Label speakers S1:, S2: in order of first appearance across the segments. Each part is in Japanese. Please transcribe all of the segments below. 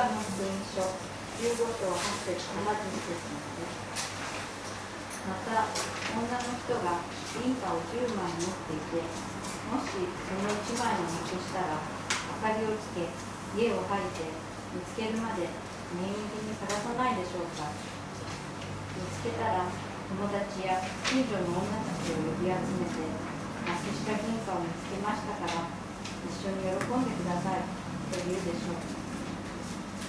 S1: カの福音書15章8節70節ですまた女の人が銀貨を10枚持っていてもしその1枚をなくしたら明かりをつけ家を吐いて見つけるまで念入りに探さないでしょうか。見つけたら友達や近所の女たちを呼び集めてなくした銀貨を見つけましたから一緒に喜んでくださいと言うでしょう。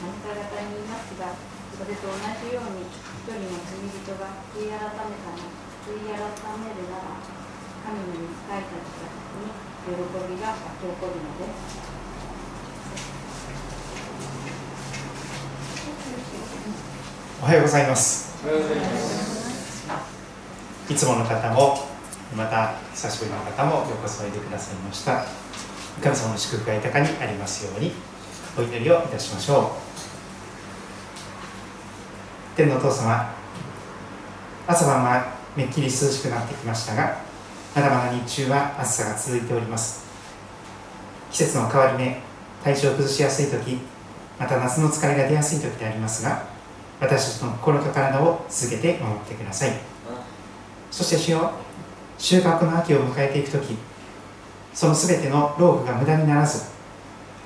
S1: あなた方に言いますが、それと同じように、一人の罪人が悔い改めたら、悔い改めるなら、神の御使いたちに喜びが起こるのです。
S2: おはようございます。おはようございます。いつもの方も、また久しぶりの方もようこそおいでくださいました。神様の祝福が豊かにありますようにお祈りをいたしましょう。天のお父様朝晩はめっきり涼しくなってきましたがまだまだ日中は暑さが続いております。季節の変わり目体調を崩しやすい時また夏の疲れが出やすい時でありますが私たちの心と体を続けて守ってください。そして主よ収穫の秋を迎えていく時その全ての労苦が無駄にならず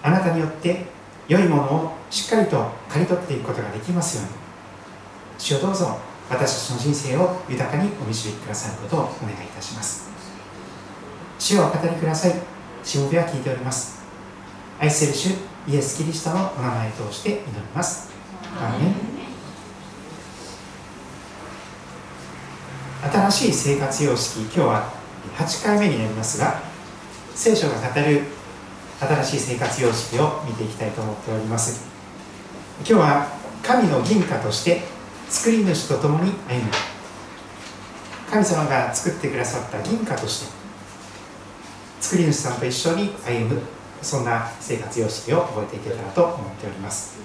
S2: あなたによって良いものをしっかりと刈り取っていくことができますように。主をどうぞ私たちの人生を豊かにお導きくださることをお願いいたします。主をお語りください。しもべは聞いております。愛する主イエス・キリストのお名前を通して祈ります。アメン。新しい生活様式今日は8回目になりますが聖書が語る新しい生活様式を見ていきたいと思っております。今日は神の銀貨として作り主と共に歩む。神様が作ってくださった銀貨として作り主さんと一緒に歩むそんな生活様式を覚えていけたらと思っております。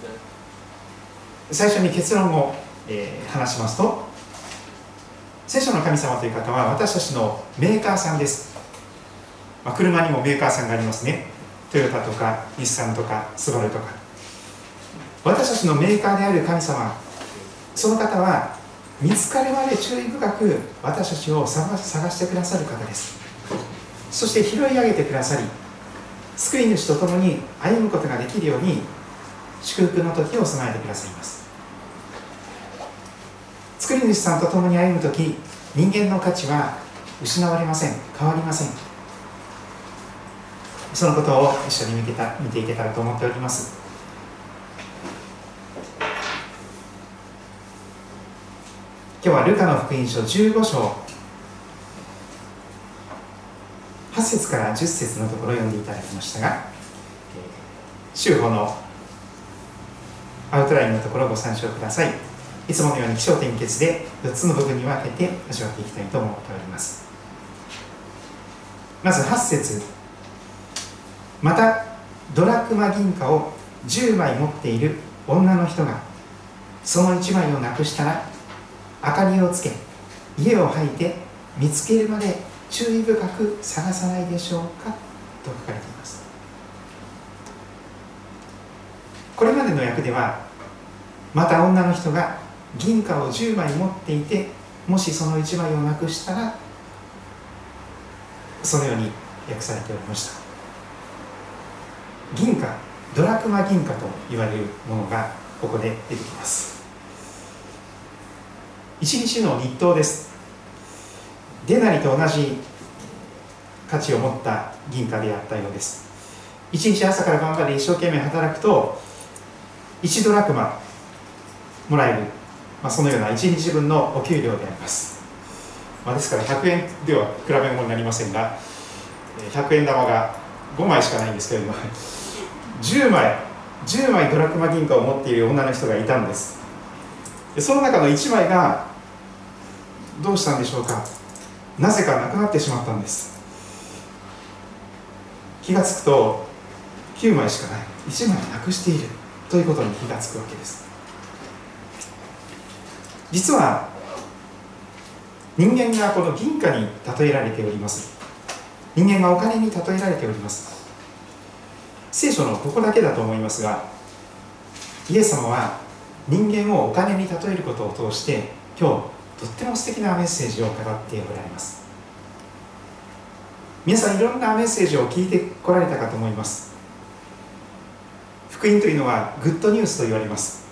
S2: 最初に結論を、えー、話しますと聖書の神様という方は私たちのメーカーさんです、まあ、車にもメーカーさんがありますね。トヨタとか日産とかスバルとか。私たちのメーカーである神様その方は見つかるまで注意深く私たちを探してくださる方です。そして拾い上げてくださり救い主と共に歩むことができるように祝福の時を備えてくださいます。作り主さんと共に歩む時人間の価値は失われません。変わりません。そのことを一緒に見てた見ていけたらと思っております。今日はルカの福音書15章。8節から10節のところを読んでいただきましたが週報のアウトラインのところをご参照ください。いつものように気象点結で4つの部分に分けて味わっていきたいと思っております。まず8節。またドラクマ銀貨を10枚持っている女の人がその1枚をなくしたら明かりをつけ家を吐いて見つけるまで注意深く探さないでしょうかと書かれています。これまでの訳ではまた女の人が銀貨を10枚持っていてもしその1枚をなくしたらそのように訳されておりました。銀貨ドラクマ銀貨と言われるものがここで出てきます。一日の日当です。デナリと同じ価値を持った銀貨であったようです。一日朝から晩まで一生懸命働くと1ドラクマもらえる、まあ、そのような1日分のお給料であります、まあ、ですから100円では比べ物になりませんが100円玉が5枚しかないんですけれども 10枚10枚ドラクマ銀貨を持っている女の人がいたんです。その中の1枚がどうしたんでしょうか？なぜかなくなってしまったんです。気がつくと9枚しかない。1枚なくしている。ということに気がつくわけです。実は人間がこの銀貨に例えられております。人間がお金に例えられております。聖書のここだけだと思いますがイエス様は人間をお金に例えることを通して今日とっても素敵なメッセージを語っておられます。皆さんいろんなメッセージを聞いてこられたかと思います。福音というのはグッドニュースと言われます。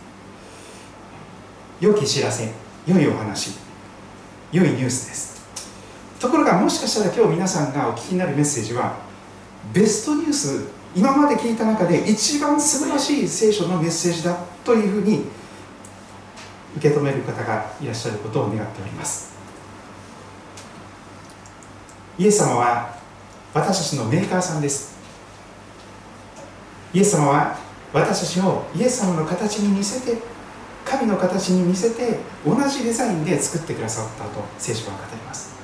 S2: 良き知らせ良いお話良いニュースです。ところがもしかしたら今日皆さんがお聞きになるメッセージはベストニュース今まで聞いた中で一番素晴らしい聖書のメッセージだというふうに受け止める方がいらっしゃることを願っております。イエス様は私たちのメーカーさんです。イエス様は私たちをイエス様の形に似せて神の形に似せて同じデザインで作ってくださったと聖書は語ります。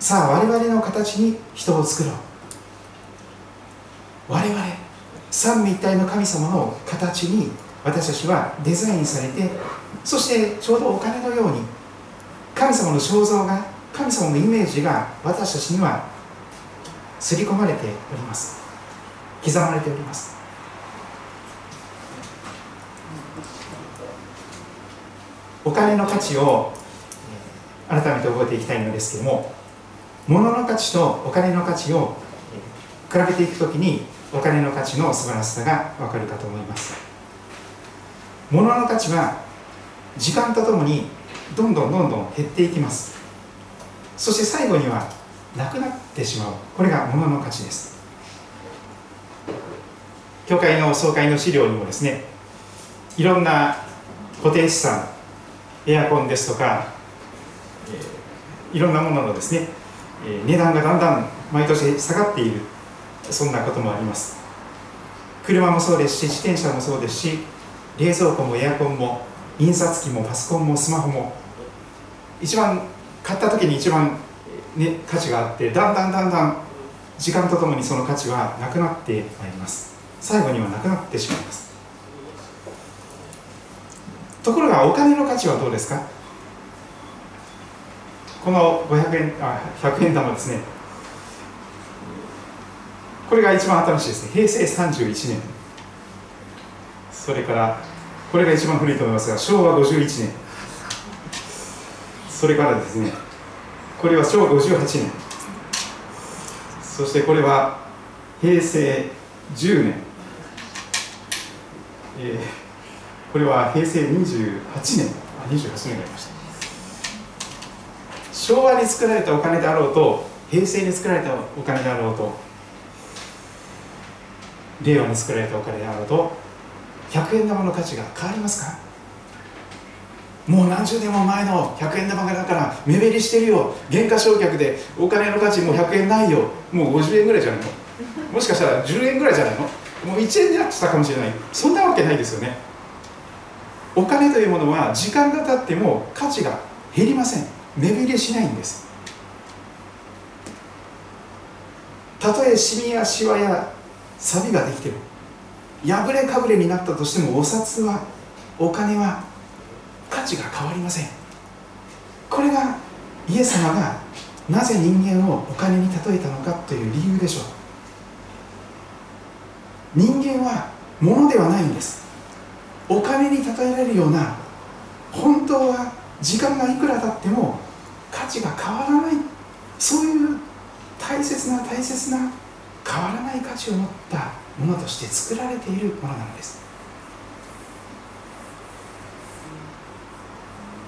S2: さあ我々の形に人を作ろう。我々三位一体の神様の形に私たちはデザインされてそしてちょうどお金のように神様の肖像が神様のイメージが私たちには刷り込まれております。刻まれております。お金の価値を改めて覚えていきたいのですけども物の価値とお金の価値を比べていくときにお金の価値の素晴らしさが分かるかと思います。物の価値は時間とともにどんどんどんどん減っていきます。そして最後にはなくなってしまう。これが物の価値です。教会の総会の資料にもですねいろんな固定資産エアコンですとか、えー、いろんなもののですね、えー、値段がだんだん毎年下がっている。そんなこともあります。車もそうですし自転車もそうですし冷蔵庫もエアコンも印刷機もパソコンもスマホも一番買った時に一番、ね、価値があってだんだんだんだん時間とともにその価値はなくなってまいります。最後にはなくなってしまいます。ところがお金の価値はどうですか？この500円あ100円玉ですね。これが一番新しいですね。平成31年。それからこれが一番古いと思いますが昭和51年。それからですねこれは昭和58年。そしてこれは平成10年、えー、これは平成28年。あ28年がありました。昭和に作られたお金であろうと平成に作られたお金であろうと令和に作られたお金であると100円玉の価値が変わりますか？もう何十年も前の100円玉がだから目減りしてるよ。原価償却でお金の価値もう100円ないよ。もう50円ぐらいじゃないの。もしかしたら10円ぐらいじゃないの。もう1円になってたかもしれない。そんなわけないですよね。お金というものは時間が経っても価値が減りません。目減りしないんです。たとえシミやシワや錆ができてる破れかぶれになったとしてもお札はお金は価値が変わりません。これがイエス様がなぜ人間をお金に例えたのかという理由でしょう。人間は物ではないんです。お金に例えられるような本当は時間がいくら経っても価値が変わらない。そういう大切な大切な変わらない価値を持ったものとして作られているものなのです。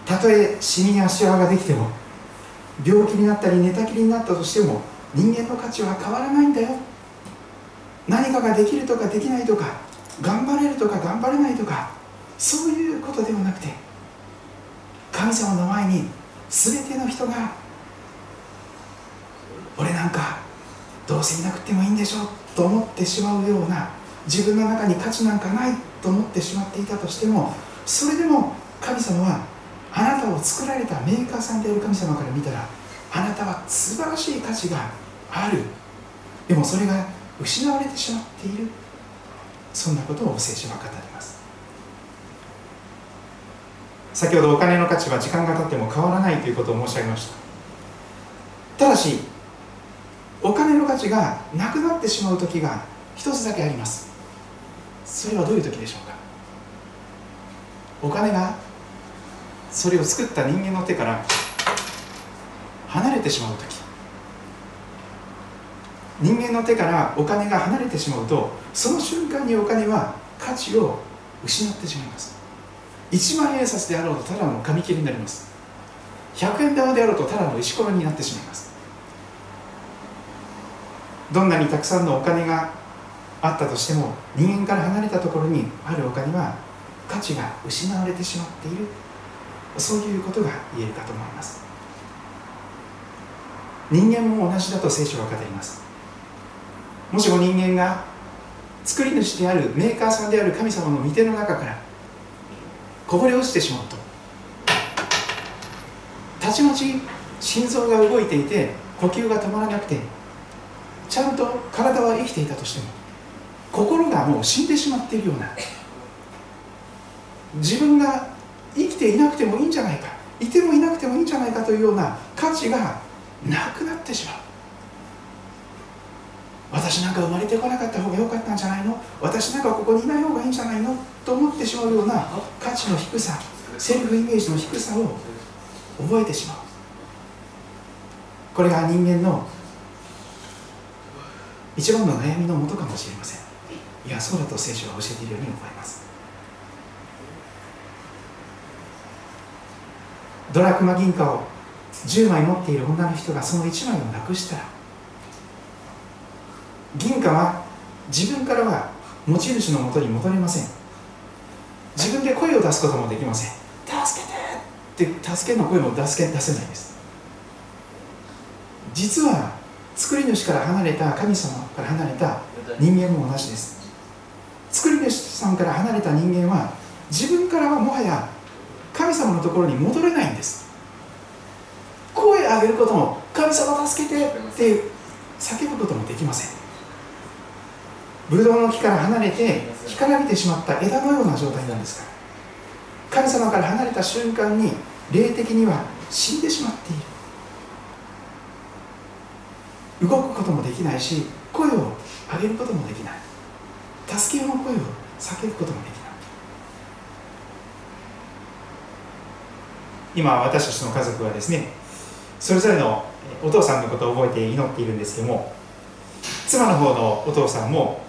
S2: たとえ死に足輪ができても病気になったり寝たきりになったとしても人間の価値は変わらないんだよ。何かができるとかできないとか頑張れるとか頑張れないとかそういうことではなくて神様の前に全ての人が俺なんかどうせいなくてもいいんでしょうと思ってしまうような自分の中に価値なんかないと思ってしまっていたとしてもそれでも神様はあなたを作られたメーカーさんである神様から見たらあなたは素晴らしい価値がある。でもそれが失われてしまっている。そんなことをお聖書は語ります。先ほどお金の価値は時間が経っても変わらないということを申し上げました。ただしお金の価値がなくなってしまう時が一つだけあります。それはどういう時でしょうか？お金がそれを作った人間の手から離れてしまう時。人間の手からお金が離れてしまうとその瞬間にお金は価値を失ってしまいます。1万円札であろうとただの紙切れになります。100円玉であろうとただの石ころになってしまいます。どんなにたくさんのお金があったとしても人間から離れたところにあるお金は価値が失われてしまっている。そういうことが言えるかと思います。人間も同じだと聖書は語ります。もしも人間が作り主であるメーカーさんである神様の御手の中からこぼれ落ちてしまうとたちまち心臓が動いていて呼吸が止まらなくてちゃんと体は生きていたとしても心がもう死んでしまっているような自分が生きていなくてもいいんじゃないかいてもいなくてもいいんじゃないかというような価値がなくなってしまう。私なんか生まれてこなかった方が良かったんじゃないの？私なんかここにいない方がいいんじゃないの？と思ってしまうような価値の低さセルフイメージの低さを覚えてしまう。これが人間の一番の悩みのもとかもしれません。いやそうだと聖書は教えているように思います。ドラクマ銀貨を10枚持っている女の人がその1枚をなくしたら銀貨は自分からは持ち主のもとに戻れません。自分で声を出すこともできません。助けてって助けの声も出せないです。実は作り主から離れた神様から離れた人間も同じです。作り主さんから離れた人間は自分からはもはや神様のところに戻れないんです。声を上げることも神様助けてって叫ぶこともできません。ブドウの木から離れて干からびてしまった枝のような状態なんですから神様から離れた瞬間に霊的には死んでしまっている動くこともできないし声を上げることもできない。助けの声を叫ぶこともできない。今私たちの家族はですねそれぞれのお父さんのことを覚えて祈っているんですけども妻の方のお父さんも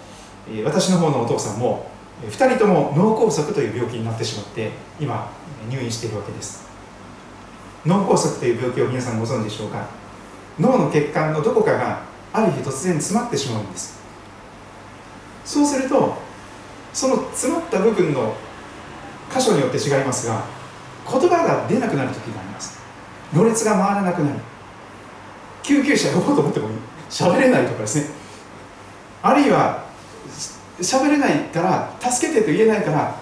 S2: 私の方のお父さんも2人とも脳梗塞という病気になってしまって今入院しているわけです。脳梗塞という病気を皆さんご存知でしょうか？脳の血管のどこかがある日突然詰まってしまうんです。そうするとその詰まった部分の箇所によって違いますが言葉が出なくなる時があります。ろれが回らなくなる。救急車呼ぼうと思っても喋れないとかですね。あるいは喋れないから助けてと言えないから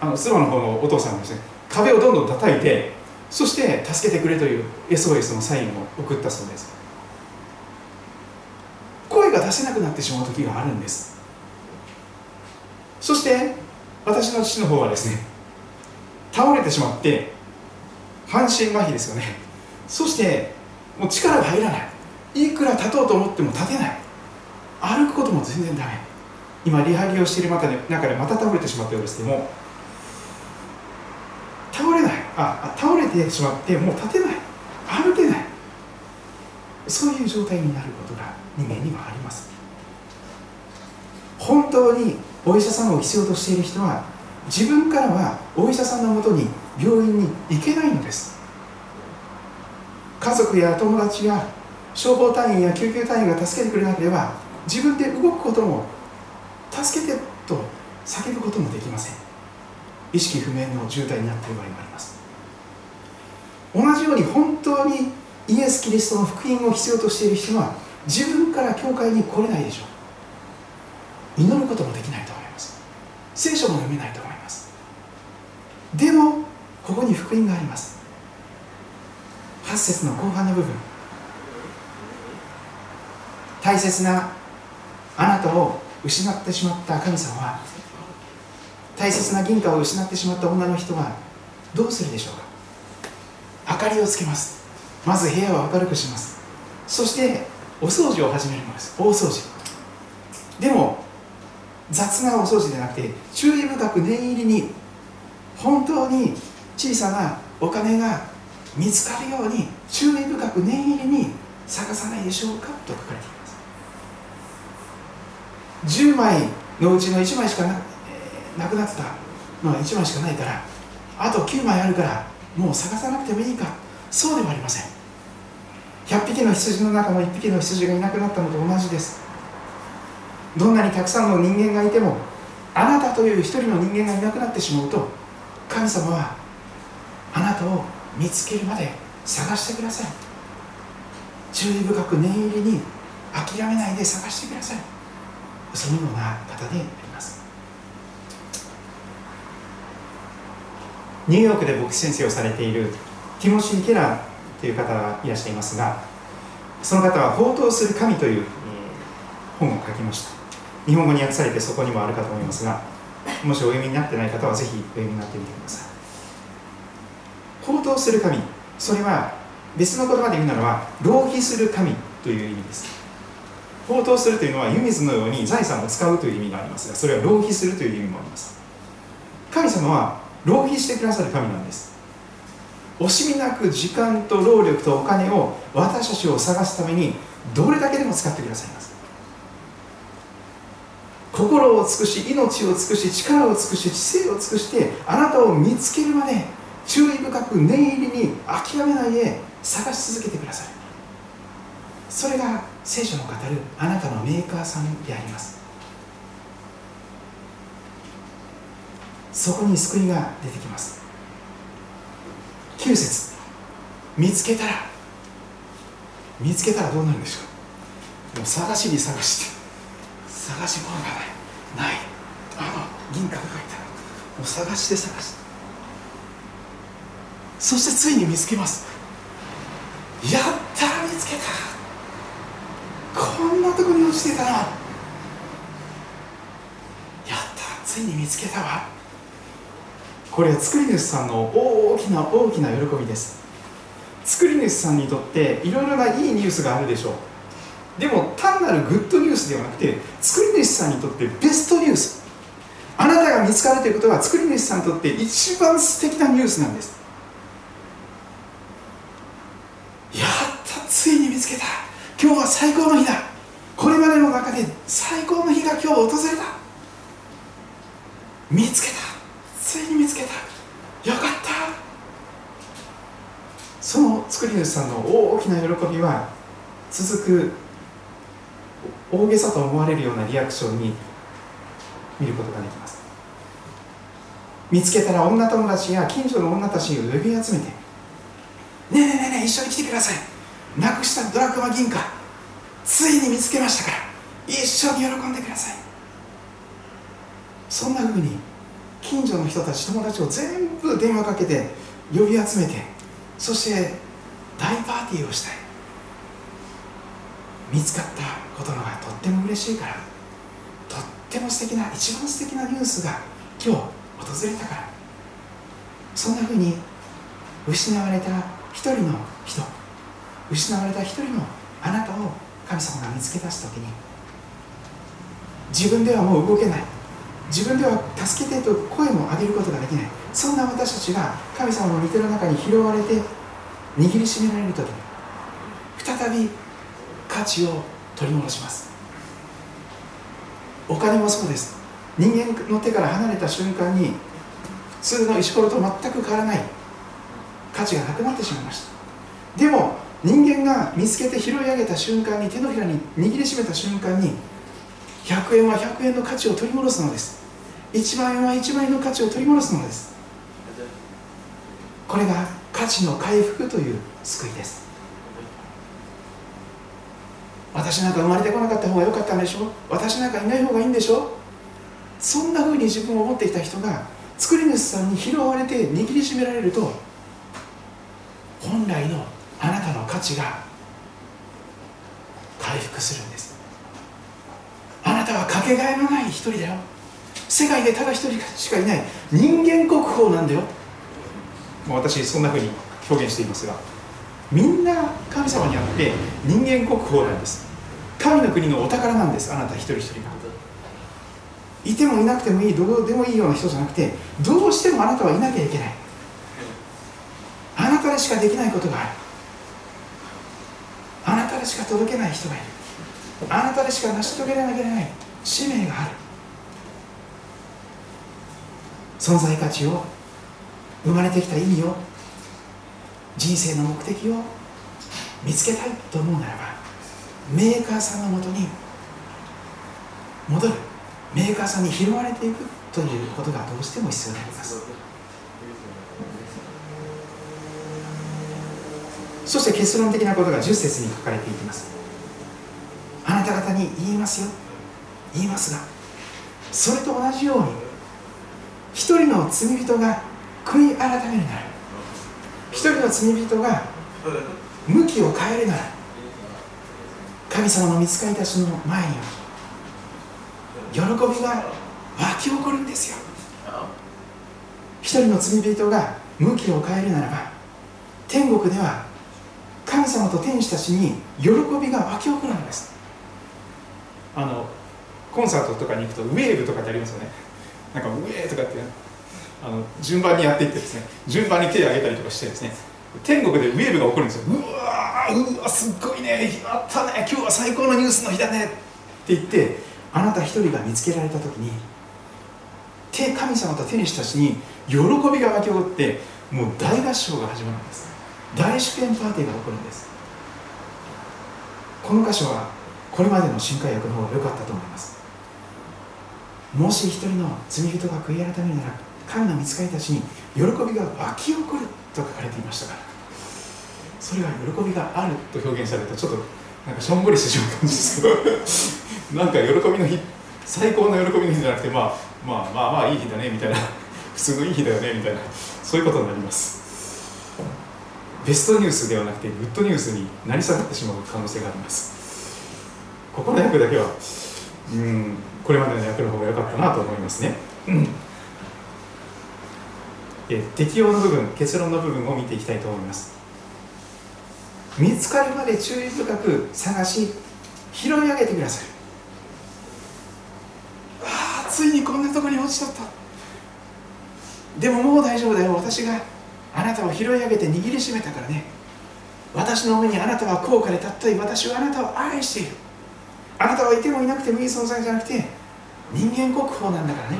S2: あの妻の方のお父さんがですね壁をどんどん叩いてそして助けてくれという SOS のサインを送ったそうです。声が出せなくなってしまう時があるんです。そして私の父の方はですね倒れてしまって半身麻痺ですよね。そしてもう力が入らない。いくら立とうと思っても立てない。歩くことも全然ダメ。今リハビリをしている中でまた倒れてしまったようですけども倒れない。あ倒れてしまってもう立てない。歩けない。そういう状態になることが人間にはあります。本当にお医者さんを必要としている人は自分からはお医者さんのもとに病院に行けないのです。家族や友達や消防隊員や救急隊員が助けてくれなければ自分で動くことも助けてと叫ぶこともできません。意識不明の重体になっている場合もあります。同じように本当にイエス・キリストの福音を必要としている人は自分から教会に来れないでしょう。祈ることもできないと思います。聖書も読めないと思います。でもここに福音があります。8節の後半の部分。大切なあなたを失ってしまった神様は大切な銀貨を失ってしまった女の人はどうするでしょうか？明かりをつけます。まず部屋を明るくします。そしてお掃除を始めるのです。大掃除。でも雑なお掃除でなくて注意深く念入りに本当に小さなお金が見つかるように注意深く念入りに探さないでしょうかと書かれています。10枚のうちの1枚しかな,、えー、なくなってたのは1枚しかないからあと9枚あるからもう探さなくてもいいか。そうではありません。100匹の羊の中の1匹の羊がいなくなったのと同じです。どんなにたくさんの人間がいてもあなたという一人の人間がいなくなってしまうと神様はあなたを見つけるまで探してください。注意深く念入りに諦めないで探してください。そのような方でありますニューヨークで牧師先生をされているティモシー・ケラーという方がいらっしゃいますがその方は「宝刀する神」という本を書きました。日本語に訳されてそこにもあるかと思いますがもしお読みになってない方はぜひお読みになってみてください。宝刀する神。それは別の言葉で言うならば浪費する神という意味です。宝刀するというのは湯水のように財産を使うという意味がありますがそれは浪費するという意味もあります。神様は浪費してくださる神なんです。惜しみなく時間と労力とお金を私たちを探すためにどれだけでも使ってくださいます。心を尽くし命を尽くし力を尽くし知性を尽くしてあなたを見つけるまで注意深く念入りに諦めないで探し続けてください。それが聖書の語るあなたのメーカーさんであります。そこに救いが出てきます。9節。見つけたら。見つけたらどうなるんでしょう。もう探しに探して。探し物がない。ないあの銀貨が書いてあるもう探して探して。そしてついに見つけます。やった見つけた。こんなとこに落ちてたなやったついに見つけたわ。これは作り主さんの大きな大きな喜びです。作り主さんにとっていろいろないいニュースがあるでしょう。でも単なるグッドニュースではなくて作り主さんにとってベストニュース。あなたが見つかるということは作り主さんにとって一番素敵なニュースなんです。やったついに見つけた。今日は最高の日だ。これまでの中で最高の日が今日訪れた。見つけたついに見つけたよかったその作り主さんの大きな喜びは続く大げさと思われるようなリアクションに見ることができます。見つけたら女友達や近所の女たちを呼び集めてねえねえねえねえ一緒に来てください。なくしたドラクマ銀貨ついに見つけましたから一緒に喜んでください。そんなふうに近所の人たち友達を全部電話かけて呼び集めてそして大パーティーをしたい。見つかったことのがとっても嬉しいからとっても素敵な一番素敵なニュースが今日訪れたから。そんなふうに失われた一人の人失われた一人のあなたを神様が見つけ出す時に自分ではもう動けない。自分では助けてと声も上げることができない。そんな私たちが神様の御手の中に拾われて握りしめられる時再び価値を取り戻します。お金もそうです。人間の手から離れた瞬間に普通の石ころと全く変わらない価値がなくなってしまいました。でも人間が見つけて拾い上げた瞬間に手のひらに握りしめた瞬間に100円は100円の価値を取り戻すのです。1万円は1万円の価値を取り戻すのです。これが価値の回復という救いです。私なんか生まれてこなかった方が良かったんでしょ？私なんかいない方がいいんでしょ？そんなふうに自分を思っていた人が作り主さんに拾われて握りしめられると本来のあなたの価値が回復するんです。あなたはかけがえのない一人だよ。世界でただ一人しかいない。人間国宝なんだよ。私そんなふうに表現していますがみんな神様にあって人間国宝なんです。神の国のお宝なんですあなた一人一人が。いてもいなくてもいいどうでもいいような人じゃなくてどうしてもあなたはいなきゃいけない。あなたでしかできないことがある。あなたでしか届けない人がいる。あなたでしか成し遂げられなきゃいけない使命がある。存在価値を生まれてきた意味を人生の目的を見つけたいと思うならばメーカーさんのもとに戻るメーカーさんに拾われていくということがどうしても必要であります。そして結論的なことが10節に書かれていきます。あなた方に言いますよ。言いますがそれと同じように一人の罪人が悔い改めるなら一人の罪人が向きを変えるなら神様の見つかりたちの前には喜びが湧き起こるんですよ。一人の罪人が向きを変えるならば天国では神様と天使たちに喜びが湧き起こるんです。あのコンサートとかに行くとウェーブとかってありますよね。なんかウェーとかってあの順番にやっていってですね順番に手を挙げたりとかしてですね天国でウェーブが起こるんですよ。うわーうわすっごいねやったね今日は最高のニュースの日だねって言ってあなた一人が見つけられた時に神様と天使たちに喜びが湧き起こってもう大合唱が始まるんです。大祝宴パーティーが起こるんです。この箇所はこれまでの新海訳の方が良かったと思います。もし一人の罪人が悔い改めるなら神の見つかりたちに喜びが湧き起こると書かれていましたから。それは喜びがあると表現されるとちょっとなんかしょんぼりしてしまったんですけど。なんか喜びの日最高の喜びの日じゃなくて、まあ、まあまあまあいい日だねみたいな。普通のいい日だよねみたいな。そういうことになります。ベストニュースではなくてグッドニュースになり下がってしまう可能性があります。ここの役だけはうんこれまでの役の方が良かったなと思いますね、うん。え適用の部分結論の部分を見ていきたいと思います。見つかるまで注意深く探し拾い上げてください。ああついにこんなとこに落ちちゃった。でももう大丈夫だよ。私があなたを拾い上げて握りしめたからね。私の上にあなたは高価で尊い私はあなたを愛している。あなたはいてもいなくてもいい存在じゃなくて人間国宝なんだからね。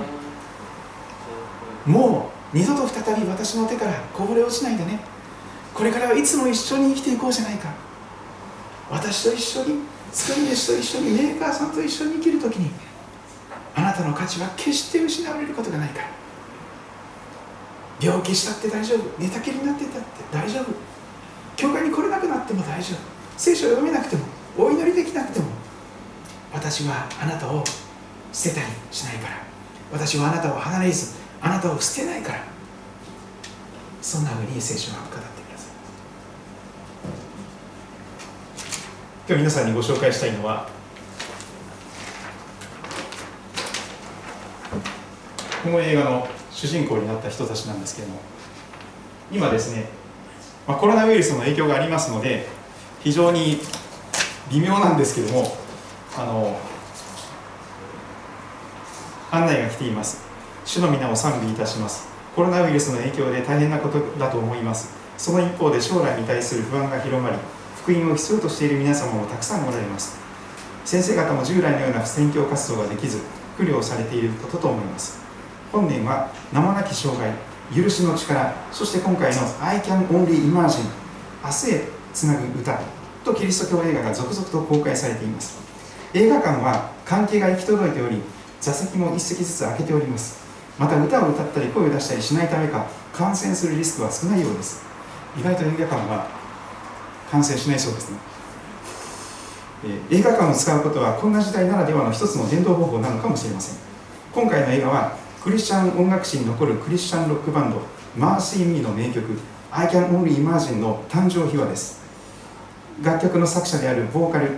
S2: もう二度と再び私の手からこぼれ落ちないでね。これからはいつも一緒に生きていこうじゃないか。私と一緒に作り主と一緒にメーカーさんと一緒に生きるときにあなたの価値は決して失われることがないから。病気したって大丈夫。寝たきりになってたって大丈夫。教会に来れなくなっても大丈夫。聖書を読めなくてもお祈りできなくても私はあなたを捨てたりしないから。私はあなたを離れずあなたを捨てないから。そんなふうに聖書は語ってください。今日皆さんにご紹介したいのはこの映画の主人公になった人たちなんですけれども今ですね、まあ、コロナウイルスの影響がありますので非常に微妙なんですけどもあの案内が来ています。主の皆を賛美いたします。コロナウイルスの影響で大変なことだと思います。その一方で将来に対する不安が広まり福音を必要としている皆様もたくさんおられます。先生方も従来のような宣教活動ができず苦慮されていることと思います。本年は名もなき障害許しの力そして今回の「I can only imagine」明日へつなぐ歌とキリスト教映画が続々と公開されています。映画館は関係が行き届いており座席も一席ずつ空けております。また歌を歌ったり声を出したりしないためか感染するリスクは少ないようです。意外と映画館は感染しないそうですね、えー、映画館を使うことはこんな時代ならではの一つの伝道方法なのかもしれません。今回の映画はクリスチャン音楽史に残るクリスチャンロックバンドマーシー・ミーの名曲 I Can Only Imagine の誕生秘話です。楽曲の作者であるボーカル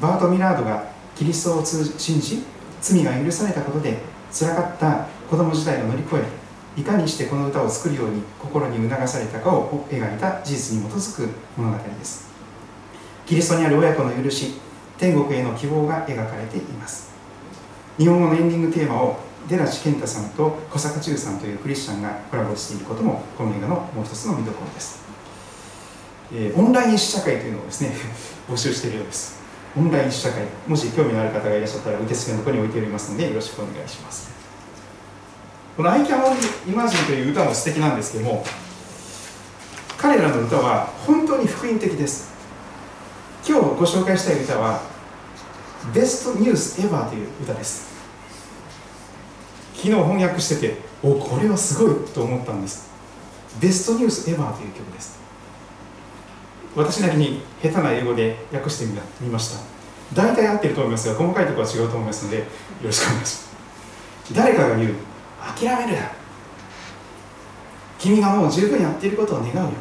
S2: バート・ミラードがキリストを信じ罪が許されたことで辛かった子供時代を乗り越えいかにしてこの歌を作るように心に促されたかを描いた事実に基づく物語です。キリストにある親子の許し天国への希望が描かれています。日本語のエンディングテーマを寺地健太さんと小坂忠さんというクリスチャンがコラボしていることもこの映画のもう一つの見どころです、えー、オンライン試写会というのをですね募集しているようです。オンライン試写会。もし興味のある方がいらっしゃったら受付のところに置いておりますのでよろしくお願いします。この「アイキャンオンイマジン」という歌も素敵なんですけども彼らの歌は本当に福音的です。今日ご紹介したい歌は「ベストニュースエヴァー」という歌です。昨日翻訳してておこれはすごいと思ったんです。ベストニュースエヴァーという曲です。私なりに下手な英語で訳してみました。大体合ってると思いますが細かいところは違うと思いますのでよろしくお願いします。誰かが言う諦める。君がもう十分やっていることを願うよ。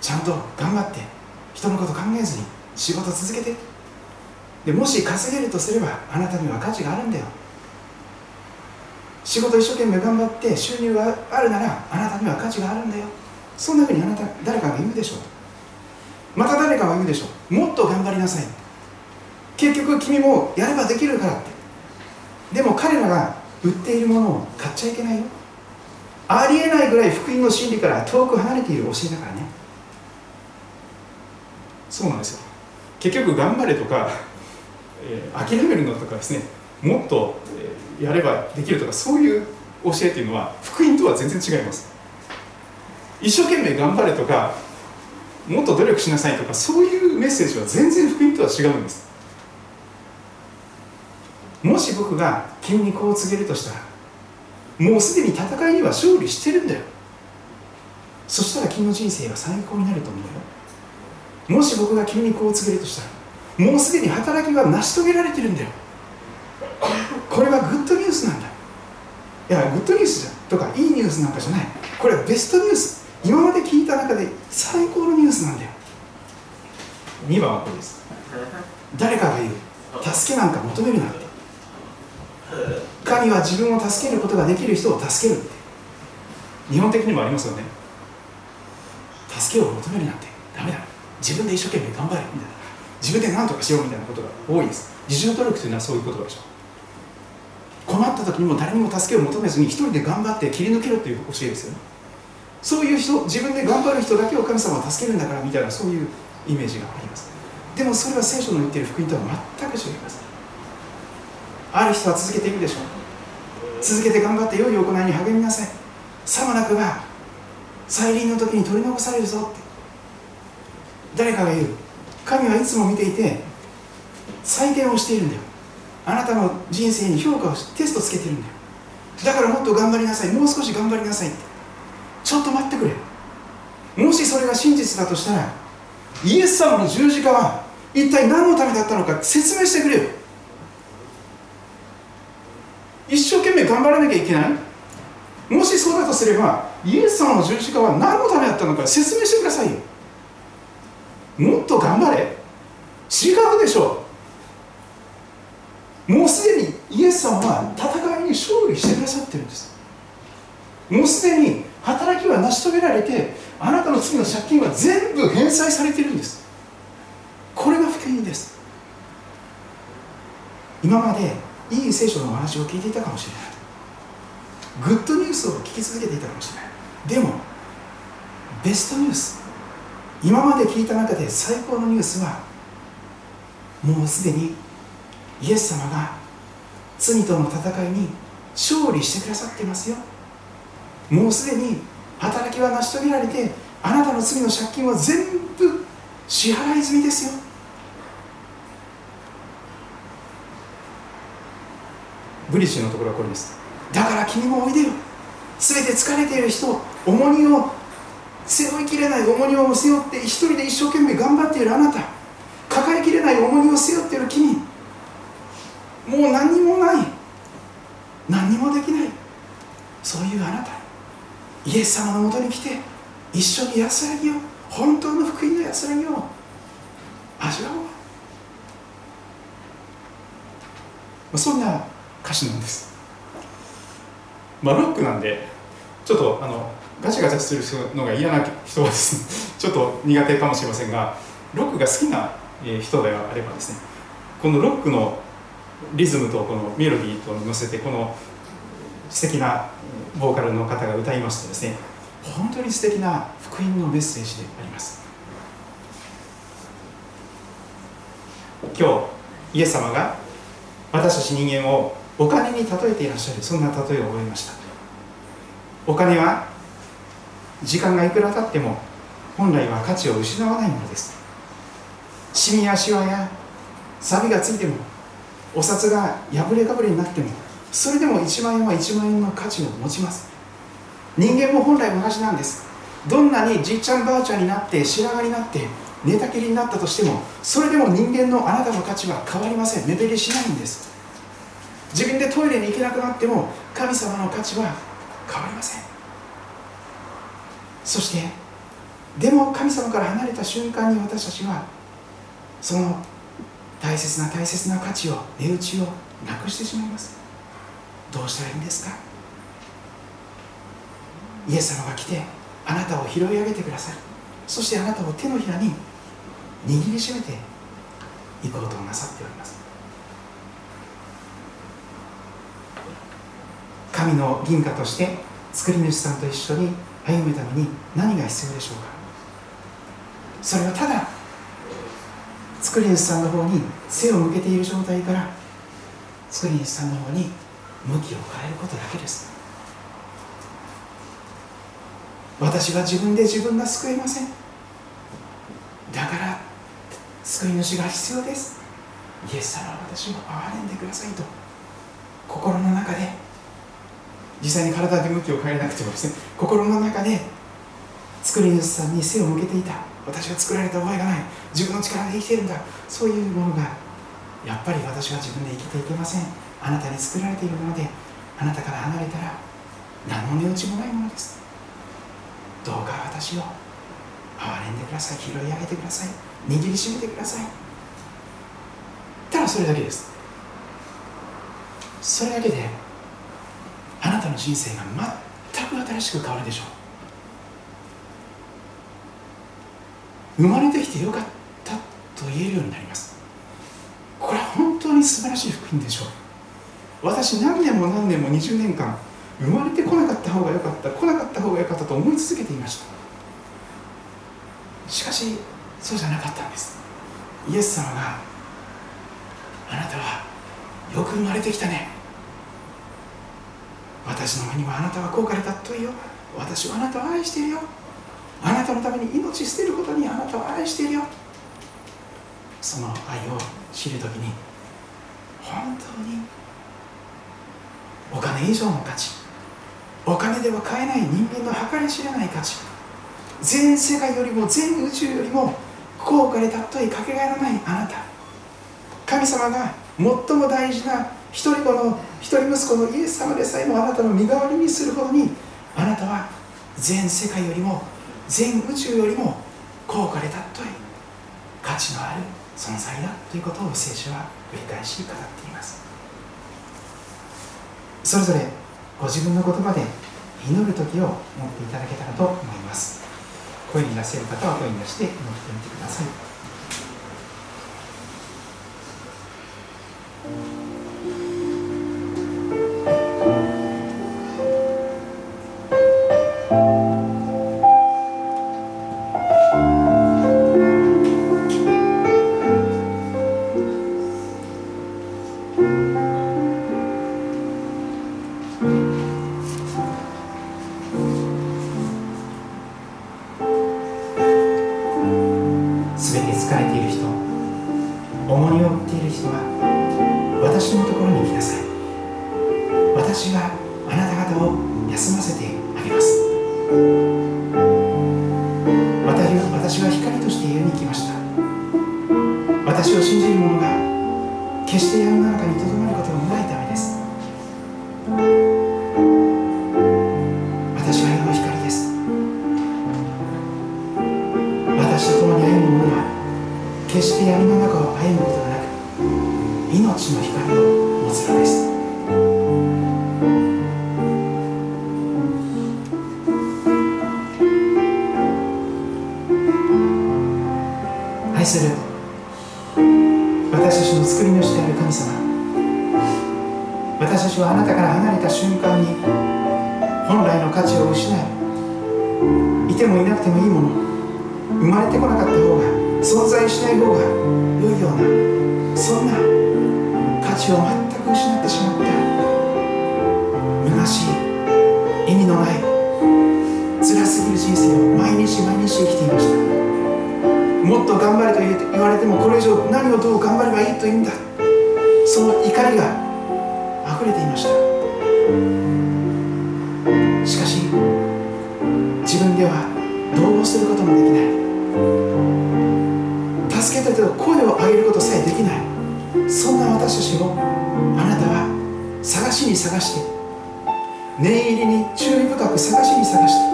S2: ちゃんと頑張って人のこと考えずに仕事続けて。でもし稼げるとすればあなたには価値があるんだよ。仕事一生懸命頑張って収入があるならあなたには価値があるんだよ。そんなふうにあなた誰かが言うでしょう。また誰かが言うでしょう。もっと頑張りなさい。結局君もやればできるからって。でも彼らが売っているものを買っちゃいけないよ。ありえないぐらい福音の真理から遠く離れている教えだからね。そうなんですよ。結局頑張れとか、えー、諦めるのとかですね。もっと、えー、やればできるとかそういう教えというのは福音とは全然違います。一生懸命頑張れとかもっと努力しなさいとかそういうメッセージは全然福音とは違うんです。もし僕が君にこう告げるとしたらもうすでに戦いには勝利してるんだよ。そしたら君の人生は最高になると思うよ。もし僕が君にこう告げるとしたらもうすでに働きは成し遂げられてるんだよ。これはグッドニュースなんだ。いやグッドニュースじゃとかいいニュースなんかじゃない。これはベストニュース。今まで聞いた中で最高のニュースなんだよ。2番はこれです。誰かが言う。助けなんか求めるな神は自分を助けることができる人を助ける。日本的にもありますよね。助けを求めるなんて。ダメだ。自分で一生懸命頑張れ。みたいな自分で何とかしようみたいなことが多いです。自助努力というのはそういう言葉でしょう。困った時にも誰にも助けを求めずに一人で頑張って切り抜けろという教えですよね。そういう人自分で頑張る人だけを神様は助けるんだからみたいなそういうイメージがあります。でもそれは聖書の言っている福音とは全く違います。ある人は続けていくでしょう。続けて頑張って良い行いに励みなさい。さもなくば再臨の時に取り残されるぞって。誰かが言う。神はいつも見ていて採点をしているんだよ。あなたの人生に評価をテストつけてるんだよ。だからもっと頑張りなさい。もう少し頑張りなさいって。ちょっと待ってくれ。もしそれが真実だとしたらイエス様の十字架は一体何のためだったのか説明してくれよ。一生懸命頑張らなきゃいけない。もしそうだとすればイエス様の十字架は何のためだったのか説明してくださいよ。もっと頑張れ。違うでしょう。もうすでにイエス様は戦いに勝利してくださってるんです。もうすでに働きは成し遂げられてあなたの罪の借金は全部返済されてるんです。これが福音です。今までいい聖書のお話を聞いていたかもしれない。グッドニュースを聞き続けていたかもしれない。でもベストニュース。今まで聞いた中で最高のニュースはもうすでにイエス様が罪との戦いに勝利してくださっていますよ。もうすでに働きは成し遂げられてあなたの罪の借金は全部支払い済みですよ。ブリッシュのところはこれです。だから君もおいでよ。全て疲れている人重荷を背負いきれない重荷を背負って一人で一生懸命頑張っているあなた。抱えきれない重荷を背負っている君。もう何にもない。何にもできない。そういうあなた。イエス様のもとに来て一緒に安らぎを。本当の福音の安らぎを。味わおう。そんな歌詞なんです、まあ、ロックなんでちょっとあのガチャガチャするのが嫌な人はですね ちょっと苦手かもしれませんがロックが好きな人であればですねこのロックのリズムとこのメロディーと乗せてこの素敵なボーカルの方が歌いますとですね本当に素敵な福音のメッセージであります。今日イエス様が私たち人間をお金に例えていらっしゃる。そんな例えを覚えました。お金は時間がいくら経っても本来は価値を失わないものです。シミやシワや錆がついてもお札が破れかぶれになってもそれでも1万円は1万円の価値を持ちます。人間も本来同じなんです。どんなにじいちゃんばあちゃんになって白髪になって寝たきりになったとしてもそれでも人間のあなたの価値は変わりません。目減りしないんです。自分でトイレに行けなくなっても神様の価値は変わりません。そしてでも神様から離れた瞬間に私たちはその大切な大切な価値を値打ちをなくしてしまいます。どうしたらいいんですか？イエス様が来てあなたを拾い上げてくださいそしてあなたを手のひらに握りしめていこうとなさっております。神の銀貨として作り主さんと一緒に歩むために何が必要でしょうか？それはただ作り主さんの方に背を向けている状態から作り主さんの方に向きを変えることだけです。私は自分で自分が救えません。だから救い主が必要です。イエス様は私を憐れんでくださいと心の中で実際に体で向きを変えなくてもですね心の中で作り主さんに背を向けていた。私は作られた覚えがない。自分の力で生きているんだ。そういうものがやっぱり私は自分で生きていけません。あなたに作られているものであなたから離れたら何の値打ちもないものです。どうか私を憐れんでください。拾い上げてください。握りしめてください。ただそれだけです。それだけであなたの人生が全く新しく変わるでしょう。生まれてきてよかったと言えるようになります。これは本当に素晴らしい福音でしょう。私何年も何年も20年間生まれてこなかった方が良かった来なかった方が良かったと思い続けていました。しかしそうじゃなかったんです。イエス様があなたはよく生まれてきたね。私の目にはあなたは高価で尊いよ。私はあなたを愛しているよ。あなたのために命捨てることにあなたを愛しているよ。その愛を知るときに本当にお金以上の価値お金では買えない人間の計り知れない価値全世界よりも全宇宙よりも高価で尊いかけがえのないあなた。神様が最も大事な一人子の一人息子のイエス様でさえもあなたの身代わりにするほどにあなたは全世界よりも全宇宙よりも高価で尊い価値のある存在だということを聖書は繰り返し語っています。それぞれご自分の言葉で祈る時を持っていただけたらと思います。声に出せる方は声に出して祈ってみてください。いる人は私のところに来なさい。私はあなた方を休ませてあげます。また私は光として家に来ました。私を信じる者が決して世の中にとどまることのないためです。値を全く失ってしまった虚しい意味のない辛すぎる人生を毎日毎日生きていました。もっと頑張れと言われてもこれ以上何をどう頑張ればいいというんだ。その怒りが溢れていました。しかし自分ではどうすることもできない。助けてと声を上げることさえできない。そんな私たちをあなたは探しに探して念入りに注意深く探しに探して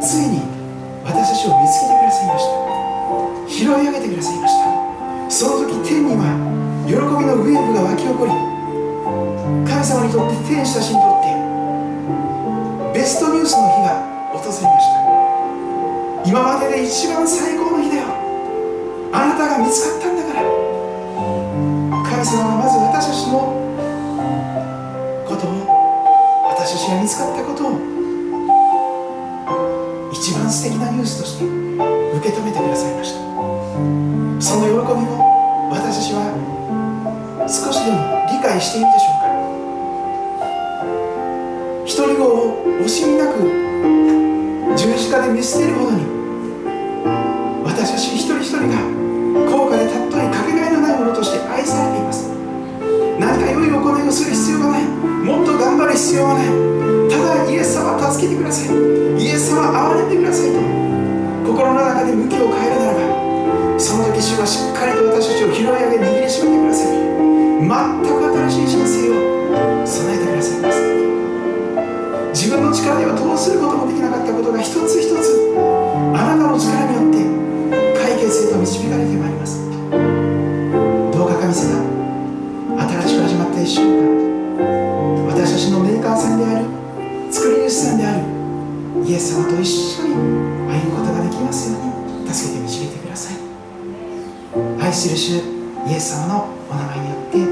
S2: ついに私たちを見つけてくださいました。拾い上げてくださいました。その時天には喜びのウェーブが湧き起こり神様にとって天使たちにとってベストニュースの日が訪れました。今までで一番最高の日だよ。あなたが見つかった見つかったことを一番素敵なニュースとして受け止めてくださいました。その喜びを私たちは少しでも理解しているでしょうか一人子を惜しみなく十字架で見捨てるほどに私たち一人一人が高価でたっといかけがえのないものとして愛されています。何か良い行いをする必要がない。もっと頑張る必要はない。ださいイエス様憐れんでくださいと。心の中で向きを変えるならばその時主はしっかりと私たちを拾い上げ握りしめてください。全く新しい人生を備えてくださいます。自分の力ではどうすることもできなかったことが一つ一つあなたの力によって解決へと導かれてまいります。どうか神様新しく始まった1週間イエス様と一緒に歩むことができますように助けて導いてください。愛する主イエス様のお名前によって